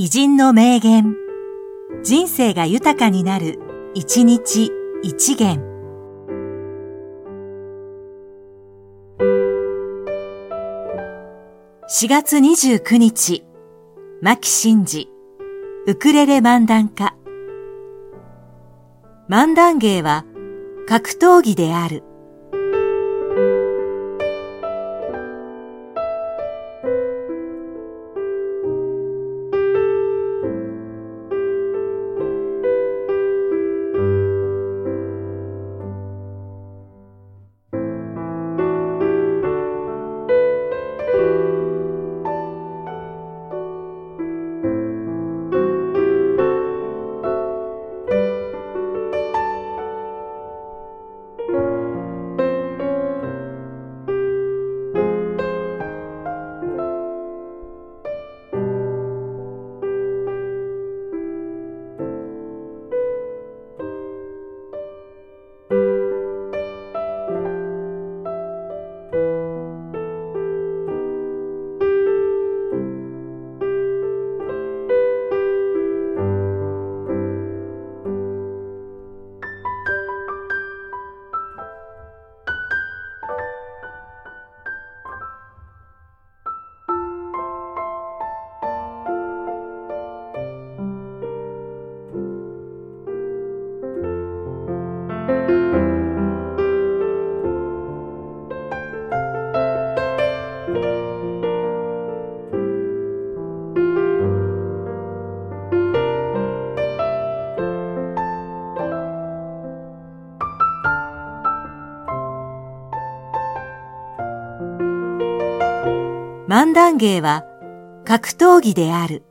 偉人の名言。人生が豊かになる、一日一元。4月29日、牧真治、ウクレレ漫談家。漫談芸は格闘技である。漫談芸は格闘技である。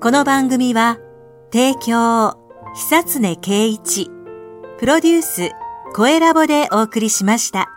この番組は、提供、久常圭一、プロデュース、声ラボでお送りしました。